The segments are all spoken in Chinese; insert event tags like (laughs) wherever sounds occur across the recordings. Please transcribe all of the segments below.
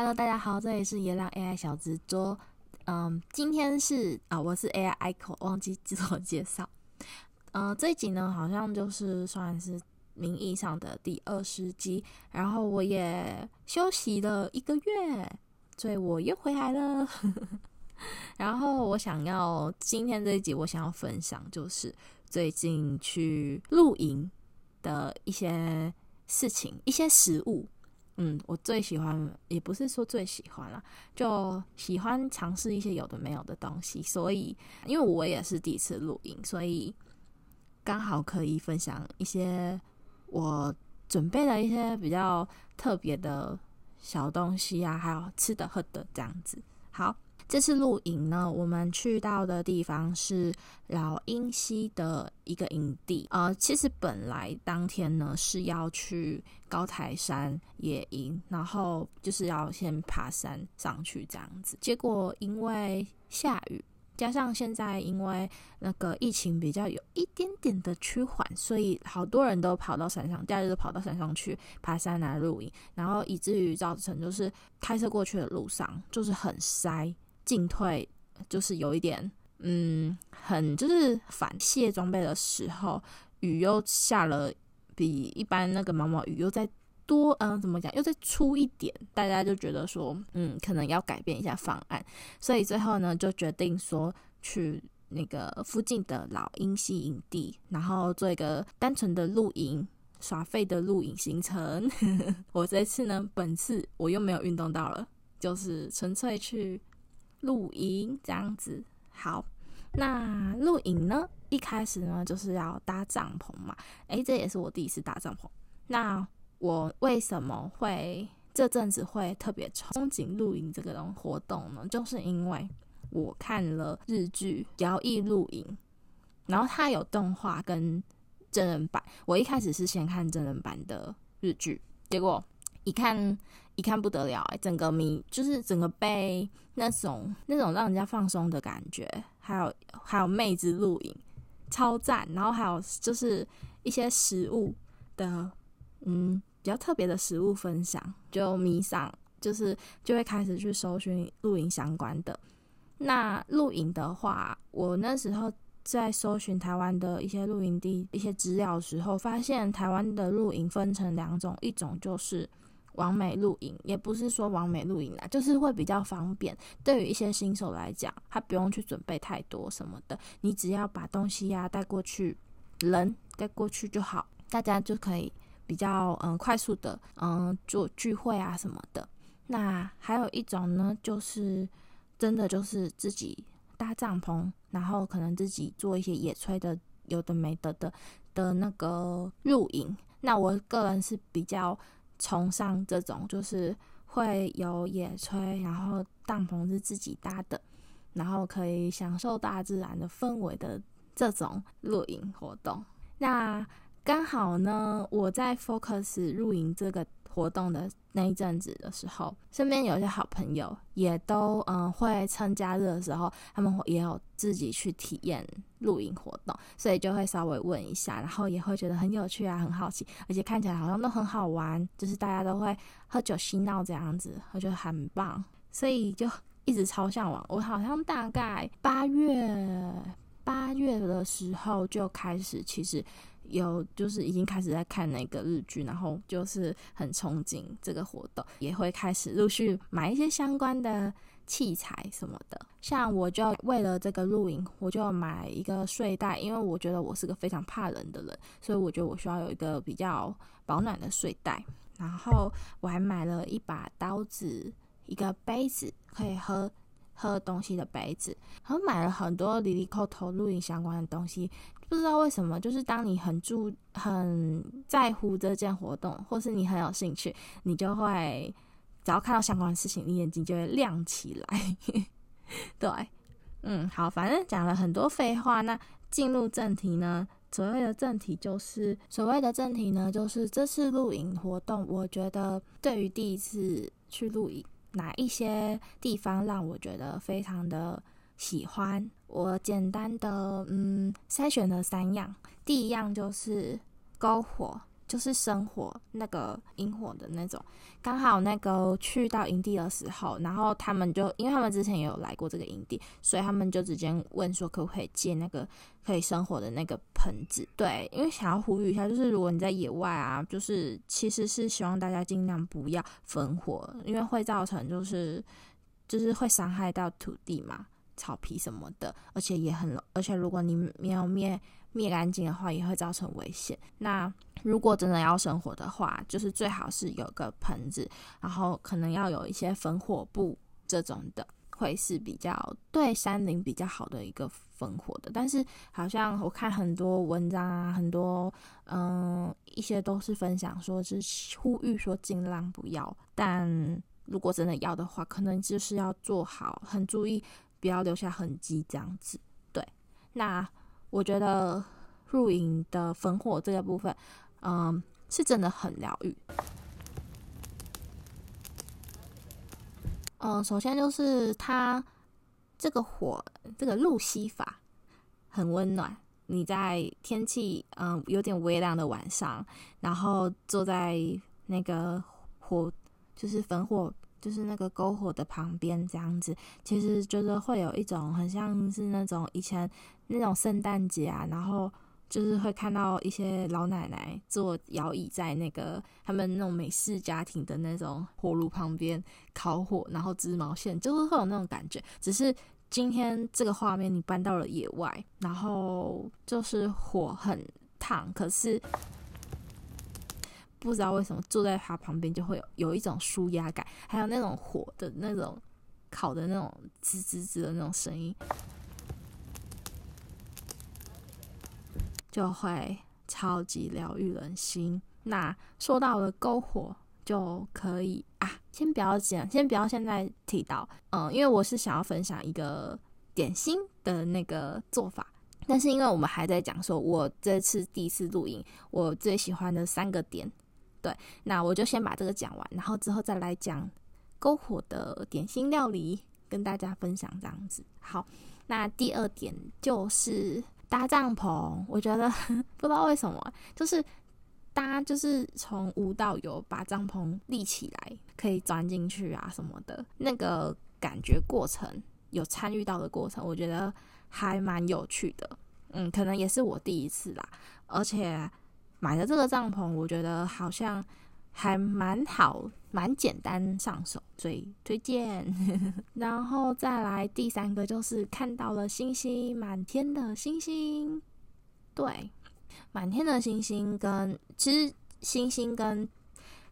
Hello，大家好，这里是野狼 AI 小执桌。嗯，今天是啊，我是 AI ICO，忘记自我介绍。呃，这一集呢，好像就是算是。名义上的第二十集，然后我也休息了一个月，所以我又回来了。(laughs) 然后我想要今天这一集，我想要分享就是最近去露营的一些事情，一些食物。嗯，我最喜欢，也不是说最喜欢啦，就喜欢尝试一些有的没有的东西。所以，因为我也是第一次录音，所以刚好可以分享一些。我准备了一些比较特别的小东西啊，还有吃的喝的这样子。好，这次露营呢，我们去到的地方是老鹰溪的一个营地。呃，其实本来当天呢是要去高台山野营，然后就是要先爬山上去这样子。结果因为下雨。加上现在因为那个疫情比较有一点点的趋缓，所以好多人都跑到山上，假日都跑到山上去爬山来露营，然后以至于造成就是开车过去的路上就是很塞，进退就是有一点嗯，很就是反卸装备的时候，雨又下了比一般那个毛毛雨又再。多嗯、怎么讲？又再粗一点，大家就觉得说，嗯，可能要改变一下方案，所以最后呢，就决定说去那个附近的老鹰溪营地，然后做一个单纯的露营、耍废的露营行程。(laughs) 我这次呢，本次我又没有运动到了，就是纯粹去露营这样子。好，那露营呢，一开始呢就是要搭帐篷嘛，诶，这也是我第一次搭帐篷。那我为什么会这阵子会特别憧憬露营这个种活动呢？就是因为我看了日剧《摇曳露营》，然后它有动画跟真人版。我一开始是先看真人版的日剧，结果一看一看不得了，欸，整个迷就是整个被那种那种让人家放松的感觉，还有还有妹子露营超赞，然后还有就是一些食物的嗯。比较特别的食物分享，就迷上，就是就会开始去搜寻露营相关的。那露营的话，我那时候在搜寻台湾的一些露营地一些资料的时候，发现台湾的露营分成两种，一种就是完美露营，也不是说完美露营啦，就是会比较方便。对于一些新手来讲，他不用去准备太多什么的，你只要把东西呀、带过去，人带过去就好，大家就可以。比较嗯快速的嗯做聚会啊什么的，那还有一种呢，就是真的就是自己搭帐篷，然后可能自己做一些野炊的，有的没的的的那个露营。那我个人是比较崇尚这种，就是会有野炊，然后帐篷是自己搭的，然后可以享受大自然的氛围的这种露营活动。那刚好呢，我在 Focus 露营这个活动的那一阵子的时候，身边有些好朋友也都嗯会趁假日的时候，他们也有自己去体验露营活动，所以就会稍微问一下，然后也会觉得很有趣啊，很好奇，而且看起来好像都很好玩，就是大家都会喝酒嬉闹这样子，我觉得很棒，所以就一直超向往。我好像大概八月八月的时候就开始，其实。有就是已经开始在看那个日剧，然后就是很憧憬这个活动，也会开始陆续买一些相关的器材什么的。像我就为了这个露营，我就买一个睡袋，因为我觉得我是个非常怕冷的人，所以我觉得我需要有一个比较保暖的睡袋。然后我还买了一把刀子，一个杯子可以喝喝东西的杯子，然后买了很多里里扣头露营相关的东西。不知道为什么，就是当你很注、很在乎这件活动，或是你很有兴趣，你就会只要看到相关的事情，你眼睛就会亮起来。(laughs) 对，嗯，好，反正讲了很多废话，那进入正题呢？所谓的正题就是所谓的正题呢，就是这次露营活动，我觉得对于第一次去露营，哪一些地方让我觉得非常的喜欢？我简单的嗯筛选了三样，第一样就是篝火。就是生火那个引火的那种，刚好那个去到营地的时候，然后他们就因为他们之前也有来过这个营地，所以他们就直接问说可不可以借那个可以生火的那个盆子。对，因为想要呼吁一下，就是如果你在野外啊，就是其实是希望大家尽量不要焚火，因为会造成就是就是会伤害到土地嘛，草皮什么的，而且也很，而且如果你没有灭灭干净的话，也会造成危险。那如果真的要生火的话，就是最好是有个盆子，然后可能要有一些焚火布这种的，会是比较对山林比较好的一个焚火的。但是好像我看很多文章啊，很多嗯一些都是分享说是呼吁说尽量不要。但如果真的要的话，可能就是要做好很注意，不要留下痕迹这样子。对，那我觉得露营的焚火这个部分。嗯，是真的很疗愈。嗯，首先就是它这个火，这个路西法很温暖。你在天气嗯有点微凉的晚上，然后坐在那个火，就是焚火，就是那个篝火的旁边这样子，其实就是会有一种很像是那种以前那种圣诞节啊，然后。就是会看到一些老奶奶坐摇椅在那个他们那种美式家庭的那种火炉旁边烤火，然后织毛线，就是会有那种感觉。只是今天这个画面你搬到了野外，然后就是火很烫，可是不知道为什么坐在它旁边就会有有一种舒压感，还有那种火的那种烤的那种滋滋滋的那种声音。就会超级疗愈人心。那说到了篝火，就可以啊，先不要讲，先不要现在提到，嗯，因为我是想要分享一个点心的那个做法。但是因为我们还在讲说，我这次第一次露营，我最喜欢的三个点，对，那我就先把这个讲完，然后之后再来讲篝火的点心料理，跟大家分享这样子。好，那第二点就是。搭帐篷，我觉得 (laughs) 不知道为什么，就是搭就是从无到有，把帐篷立起来，可以钻进去啊什么的，那个感觉过程有参与到的过程，我觉得还蛮有趣的。嗯，可能也是我第一次啦，而且买的这个帐篷，我觉得好像。还蛮好，蛮简单上手，所以推荐。(laughs) 然后再来第三个，就是看到了星星，满天的星星。对，满天的星星跟其实星星跟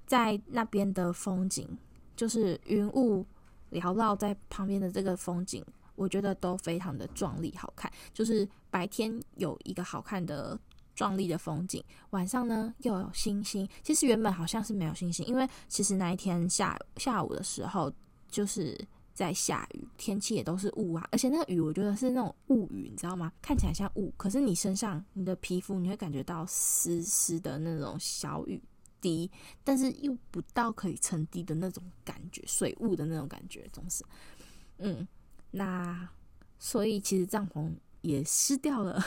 在那边的风景，就是云雾缭绕在旁边的这个风景，我觉得都非常的壮丽好看。就是白天有一个好看的。壮丽的风景，晚上呢又有星星。其实原本好像是没有星星，因为其实那一天下下午的时候就是在下雨，天气也都是雾啊，而且那个雨我觉得是那种雾雨，你知道吗？看起来像雾，可是你身上你的皮肤你会感觉到湿湿的那种小雨滴，但是又不到可以成滴的那种感觉，水雾的那种感觉总是，嗯，那所以其实帐篷也湿掉了。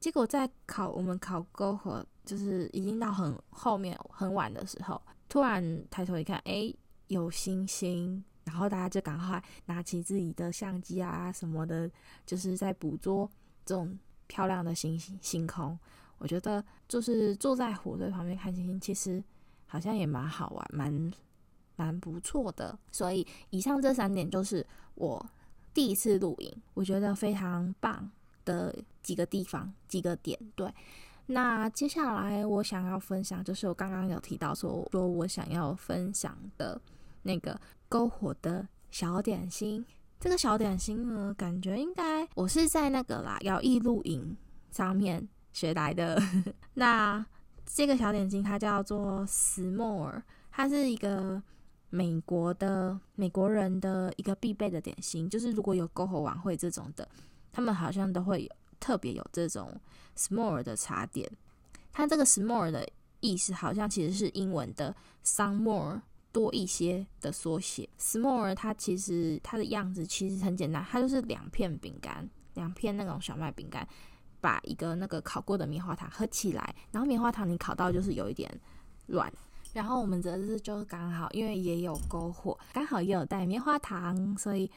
结果在考我们考篝火，就是已经到很后面很晚的时候，突然抬头一看，哎，有星星，然后大家就赶快拿起自己的相机啊什么的，就是在捕捉这种漂亮的星星星空。我觉得就是坐在火堆旁边看星星，其实好像也蛮好玩，蛮蛮不错的。所以以上这三点就是我第一次露营，我觉得非常棒。的几个地方，几个点，对。那接下来我想要分享，就是我刚刚有提到说，说我想要分享的那个篝火的小点心。这个小点心呢，感觉应该我是在那个啦，摇曳露营上面学来的。(laughs) 那这个小点心它叫做 S'more，它是一个美国的美国人的一个必备的点心，就是如果有篝火晚会这种的。他们好像都会有特别有这种 small 的茶点，它这个 small 的意思好像其实是英文的 some more 多一些的缩写。S'more 它其实它的样子其实很简单，它就是两片饼干，两片那种小麦饼干，把一个那个烤过的棉花糖合起来，然后棉花糖你烤到就是有一点软。然后我们这次就刚好，因为也有篝火，刚好也有带棉花糖，所以，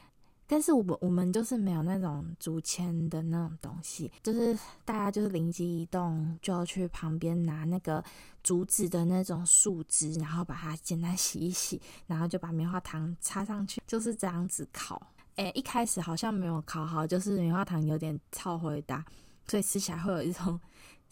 但是我们我们就是没有那种竹签的那种东西，就是大家就是灵机一动，就要去旁边拿那个竹子的那种树枝，然后把它简单洗一洗，然后就把棉花糖插上去，就是这样子烤。诶，一开始好像没有烤好，就是棉花糖有点超回答，所以吃起来会有一种。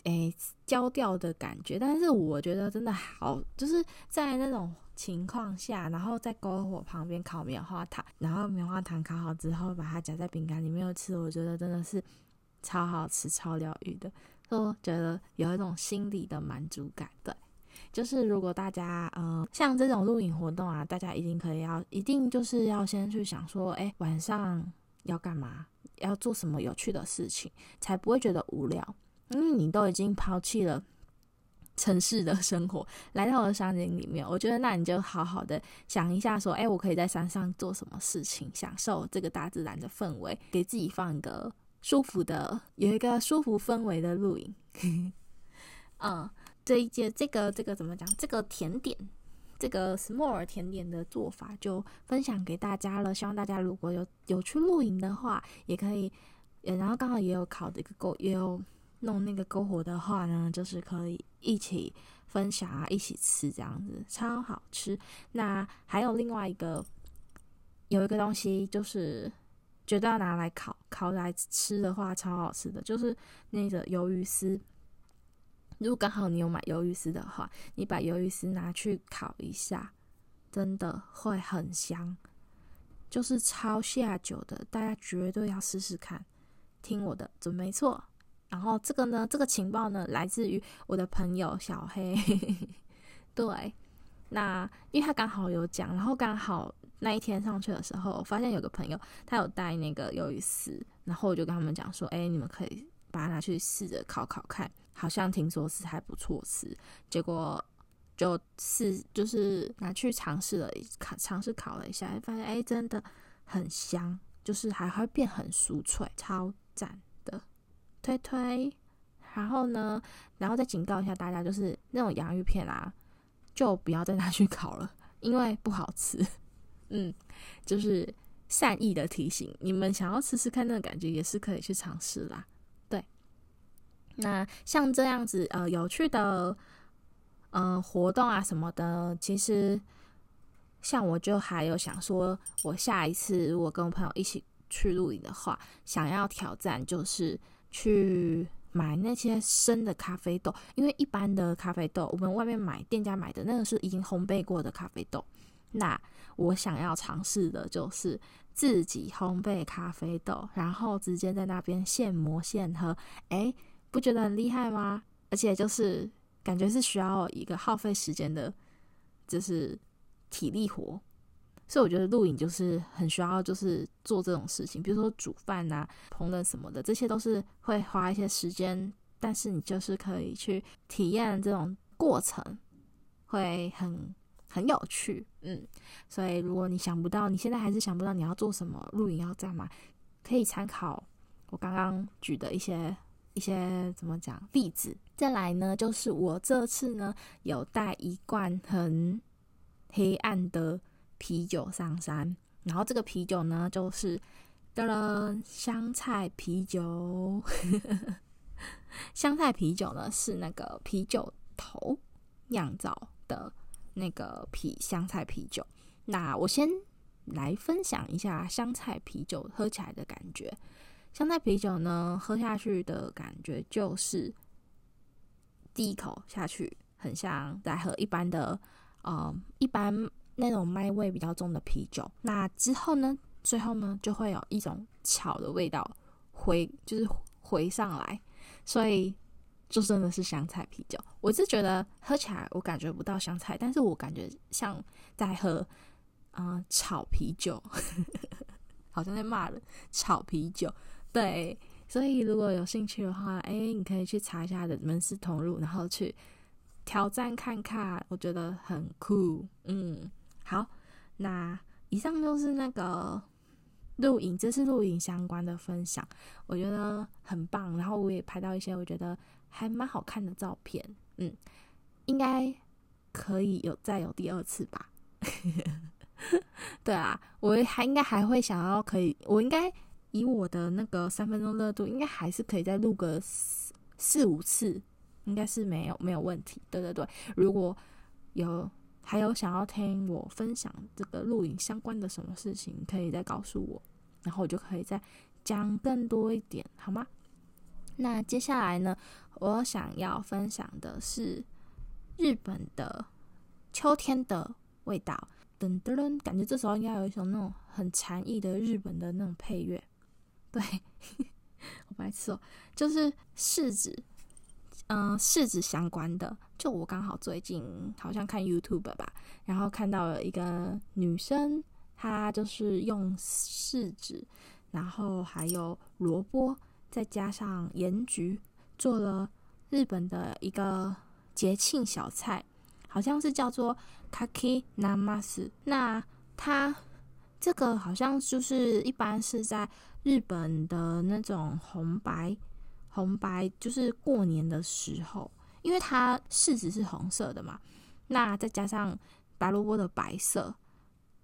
诶，焦掉的感觉，但是我觉得真的好，就是在那种情况下，然后在篝火旁边烤棉花糖，然后棉花糖烤好之后，把它夹在饼干里面吃，我觉得真的是超好吃、超疗愈的，就觉得有一种心理的满足感。对，就是如果大家、呃，像这种露营活动啊，大家一定可以要，一定就是要先去想说，诶，晚上要干嘛，要做什么有趣的事情，才不会觉得无聊。因为你都已经抛弃了城市的生活，(laughs) 来到了山林里面，我觉得那你就好好的想一下，说，哎，我可以在山上做什么事情，享受这个大自然的氛围，给自己放一个舒服的，有一个舒服氛围的露营。(laughs) 嗯，这一节这个这个怎么讲？这个甜点，这个 S'more 甜点的做法就分享给大家了。希望大家如果有有去露营的话，也可以，然后刚好也有烤的一个够，也有。弄那个篝火的话呢，就是可以一起分享啊，一起吃这样子，超好吃。那还有另外一个，有一个东西就是绝对要拿来烤，烤来吃的话超好吃的，就是那个鱿鱼丝。如果刚好你有买鱿鱼丝的话，你把鱿鱼丝拿去烤一下，真的会很香，就是超下酒的，大家绝对要试试看。听我的，准没错。然后这个呢，这个情报呢，来自于我的朋友小黑。(laughs) 对，那因为他刚好有讲，然后刚好那一天上去的时候，发现有个朋友他有带那个鱿鱼丝，然后我就跟他们讲说，哎，你们可以把它拿去试着烤烤看，好像听说是还不错吃。结果就试就是拿去尝试了烤，尝试烤了一下，发现哎，真的很香，就是还会变很酥脆，超赞。推推，然后呢，然后再警告一下大家，就是那种洋芋片啊，就不要再拿去烤了，因为不好吃。嗯，就是善意的提醒，你们想要试试看那个感觉，也是可以去尝试啦。对，那像这样子呃有趣的呃活动啊什么的，其实像我就还有想说，我下一次如果跟我朋友一起去露营的话，想要挑战就是。去买那些生的咖啡豆，因为一般的咖啡豆，我们外面买店家买的那个是已经烘焙过的咖啡豆。那我想要尝试的就是自己烘焙咖啡豆，然后直接在那边现磨现喝。诶，不觉得很厉害吗？而且就是感觉是需要一个耗费时间的，就是体力活。所以我觉得露营就是很需要，就是做这种事情，比如说煮饭啊、烹饪什么的，这些都是会花一些时间，但是你就是可以去体验这种过程，会很很有趣，嗯。所以如果你想不到，你现在还是想不到你要做什么，露营要干嘛，可以参考我刚刚举的一些一些怎么讲例子。再来呢，就是我这次呢有带一罐很黑暗的。啤酒上山，然后这个啤酒呢，就是的了香菜啤酒。(laughs) 香菜啤酒呢是那个啤酒头酿造的那个啤香菜啤酒。那我先来分享一下香菜啤酒喝起来的感觉。香菜啤酒呢，喝下去的感觉就是第一口下去很像在喝一般的，呃，一般。那种麦味比较重的啤酒，那之后呢，最后呢，就会有一种草的味道回，就是回上来，所以就真的是香菜啤酒。我是觉得喝起来我感觉不到香菜，但是我感觉像在喝啊、呃、炒啤酒，(laughs) 好像在骂人炒啤酒。对，所以如果有兴趣的话，哎，你可以去查一下的门市同路，然后去挑战看看，我觉得很酷，嗯。好，那以上就是那个录影，这是录影相关的分享，我觉得很棒。然后我也拍到一些我觉得还蛮好看的照片，嗯，应该可以有再有第二次吧。(laughs) 对啊，我还应该还会想要可以，我应该以我的那个三分钟热度，应该还是可以再录个四四五次，应该是没有没有问题。对对对，如果有还有想要听我分享这个录影相关的什么事情，可以再告诉我，然后我就可以再讲更多一点，好吗？那接下来呢，我想要分享的是日本的秋天的味道。噔噔噔，感觉这时候应该有一种那种很禅意的日本的那种配乐。对，(laughs) 我白痴哦，就是柿子，嗯、柿子相关的。就我刚好最近好像看 YouTube 吧，然后看到了一个女生，她就是用柿子，然后还有萝卜，再加上盐菊，做了日本的一个节庆小菜。好像是叫做 Kaki Namas 那它这个好像就是一般是在日本的那种红白红白，就是过年的时候，因为它柿子是红色的嘛，那再加上白萝卜的白色，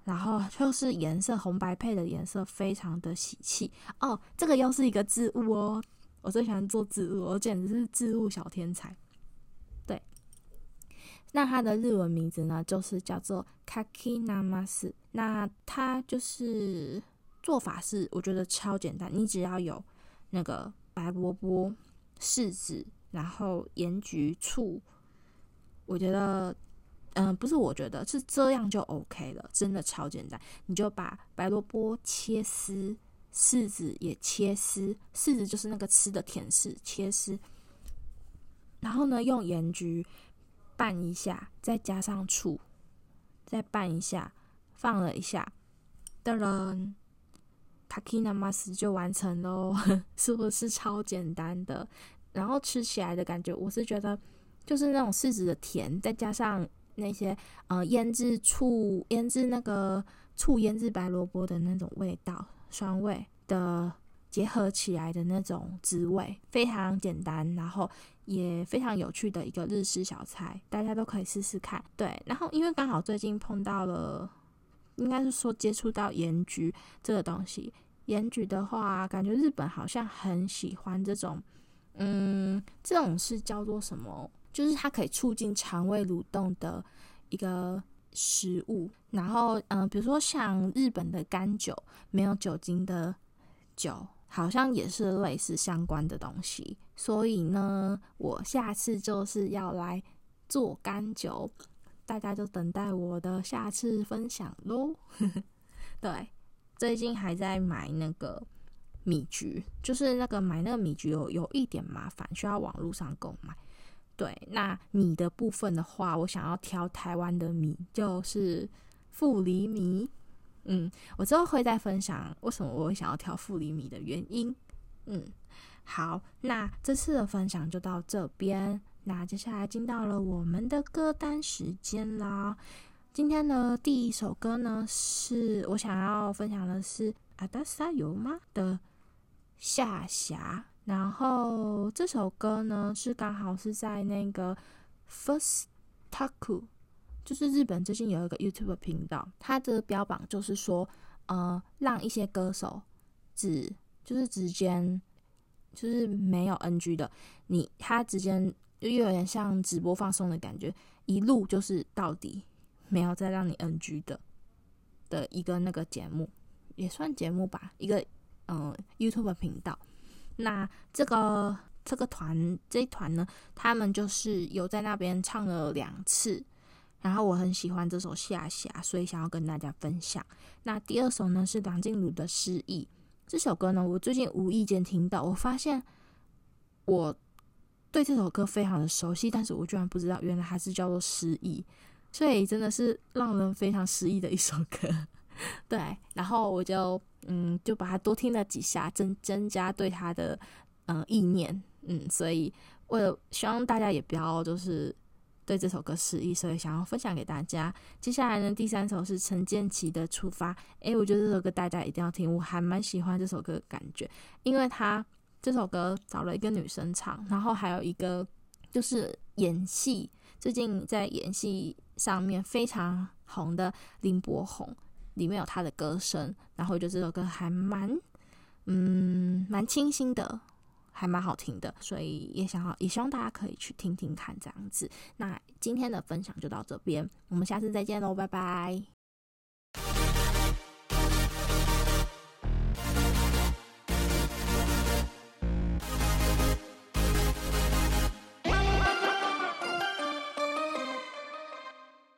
然后就是颜色红白配的颜色非常的喜气哦。这个又是一个置物哦，我最喜欢做置物，我简直是置物小天才。对那它的日文名字呢，就是叫做 Kaki namas，。那它就是做法是，我觉得超简单，你只要有那个白萝卜、柿子，然后盐焗醋，我觉得，嗯、不是，我觉得是这样就 OK 了，真的超简单。你就把白萝卜切丝，柿子也切丝，柿子就是那个吃的甜柿，切丝，然后呢，用盐焗。拌一下，再加上醋，再拌一下，放了一下，噔噔，Kakinamas 就完成喽，(laughs) 是不是超简单的？然后吃起来的感觉，我是觉得就是那种柿子的甜，再加上那些呃腌制醋、腌制那个醋腌制白萝卜的那种味道，酸味的。结合起来的那种滋味非常简单，然后也非常有趣的一个日式小菜，大家都可以试试看。对，然后因为刚好最近碰到了，应该是说接触到盐焗这个东西。盐焗的话，感觉日本好像很喜欢这种，嗯，这种是叫做什么？就是它可以促进肠胃蠕动的一个食物。然后，嗯、比如说像日本的干酒，没有酒精的酒。好像也是类似相关的东西，所以呢，我下次就是要来做干酒，大家就等待我的下次分享喽。(laughs) 对，最近还在买那个米橘，就是那个买那个米橘有有一点麻烦，需要网络上购买。对，那米的部分的话，我想要挑台湾的米，就是富里米。嗯，我之后会再分享为什么我会想要挑富里米的原因。嗯，好，那这次的分享就到这边。那接下来进到了我们的歌单时间啦。今天的第一首歌呢，是我想要分享的是阿达萨尤吗的下辖。然后这首歌呢，是刚好是在那个 First Taku。就是日本最近有一个 YouTube 频道，它的标榜就是说，呃，让一些歌手只就是直接就是没有 NG 的，你他直接又有点像直播放送的感觉，一路就是到底没有再让你 NG 的的一个那个节目，也算节目吧，一个嗯、YouTube 频道。那这个这个团这一团呢，他们就是有在那边唱了两次。然后我很喜欢这首《夏霞》，所以想要跟大家分享。那第二首呢是梁静茹的《失忆》。这首歌呢，我最近无意间听到，我发现我对这首歌非常的熟悉，但是我居然不知道，原来它是叫做《失忆》，所以真的是让人非常失忆的一首歌。(laughs) 对，然后我就嗯，就把它多听了几下，增增加对它的嗯意念。嗯，所以我希望大家也不要就是。对这首歌失意，所以想要分享给大家。接下来呢，第三首是陈建骐的《出发》。诶，我觉得这首歌大家一定要听，我还蛮喜欢这首歌的感觉，因为他这首歌找了一个女生唱，然后还有一个就是演戏，最近在演戏上面非常红的林柏宏，里面有他的歌声，然后我觉得这首歌还蛮嗯蛮清新的。还蛮好听的，所以也想要，也希望大家可以去听听看这样子。那今天的分享就到这边，我们下次再见喽，拜拜。